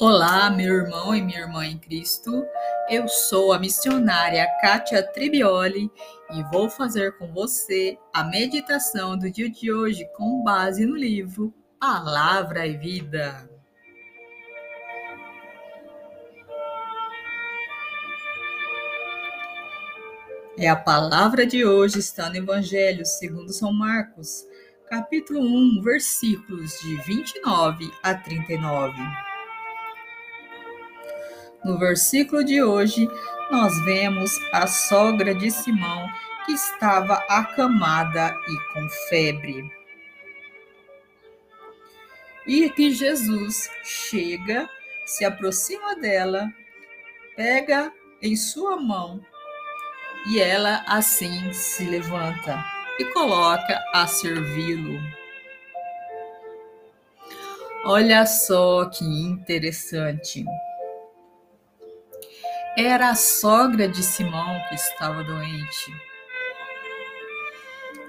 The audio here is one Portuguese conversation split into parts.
Olá, meu irmão e minha irmã em Cristo. Eu sou a missionária Kátia Tribioli e vou fazer com você a meditação do dia de hoje com base no livro Palavra e Vida. É a palavra de hoje está no Evangelho segundo São Marcos, capítulo 1, versículos de 29 a 39. No versículo de hoje, nós vemos a sogra de Simão que estava acamada e com febre. E que Jesus chega, se aproxima dela, pega em sua mão e ela assim se levanta e coloca a servi-lo. Olha só que interessante. Era a sogra de Simão que estava doente.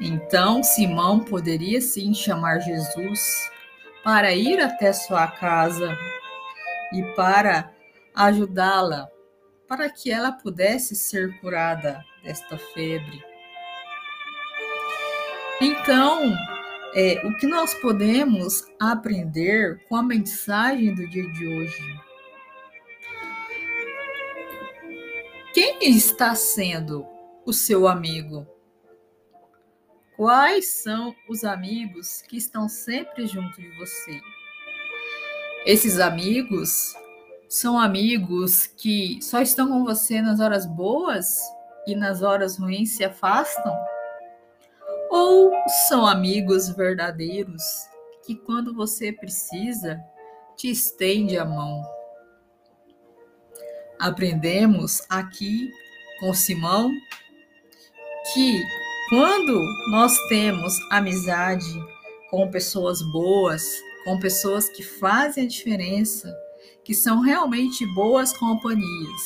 Então Simão poderia sim chamar Jesus para ir até sua casa e para ajudá-la, para que ela pudesse ser curada desta febre. Então, é, o que nós podemos aprender com a mensagem do dia de hoje? Quem está sendo o seu amigo? Quais são os amigos que estão sempre junto de você? Esses amigos são amigos que só estão com você nas horas boas e nas horas ruins se afastam? Ou são amigos verdadeiros que, quando você precisa, te estende a mão? Aprendemos aqui com Simão que quando nós temos amizade com pessoas boas, com pessoas que fazem a diferença, que são realmente boas companhias,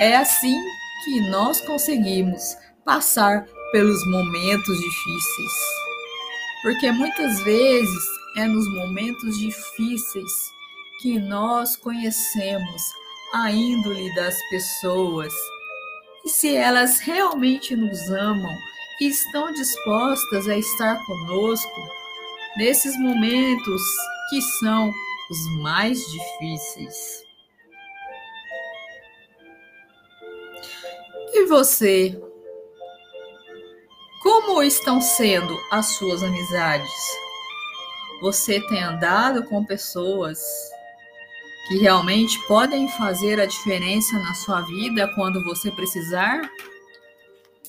é assim que nós conseguimos passar pelos momentos difíceis. Porque muitas vezes é nos momentos difíceis que nós conhecemos a índole das pessoas e se elas realmente nos amam e estão dispostas a estar conosco nesses momentos que são os mais difíceis. E você? Como estão sendo as suas amizades? Você tem andado com pessoas que realmente podem fazer a diferença na sua vida quando você precisar?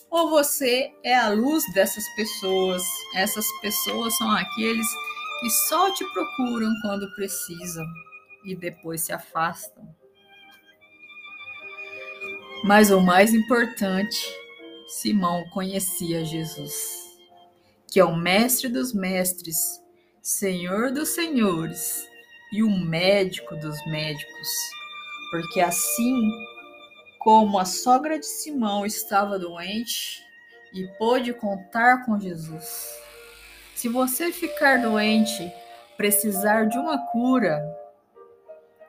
Ou você é a luz dessas pessoas? Essas pessoas são aqueles que só te procuram quando precisam e depois se afastam. Mas o mais importante, Simão conhecia Jesus, que é o Mestre dos Mestres, Senhor dos Senhores e o médico dos médicos, porque assim como a sogra de Simão estava doente e pôde contar com Jesus. Se você ficar doente, precisar de uma cura,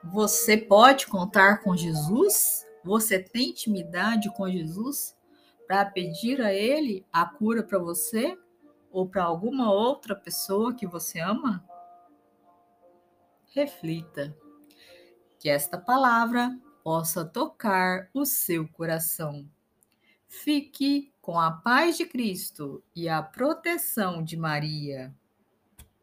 você pode contar com Jesus? Você tem intimidade com Jesus para pedir a Ele a cura para você ou para alguma outra pessoa que você ama? Reflita. Que esta palavra possa tocar o seu coração. Fique com a paz de Cristo e a proteção de Maria.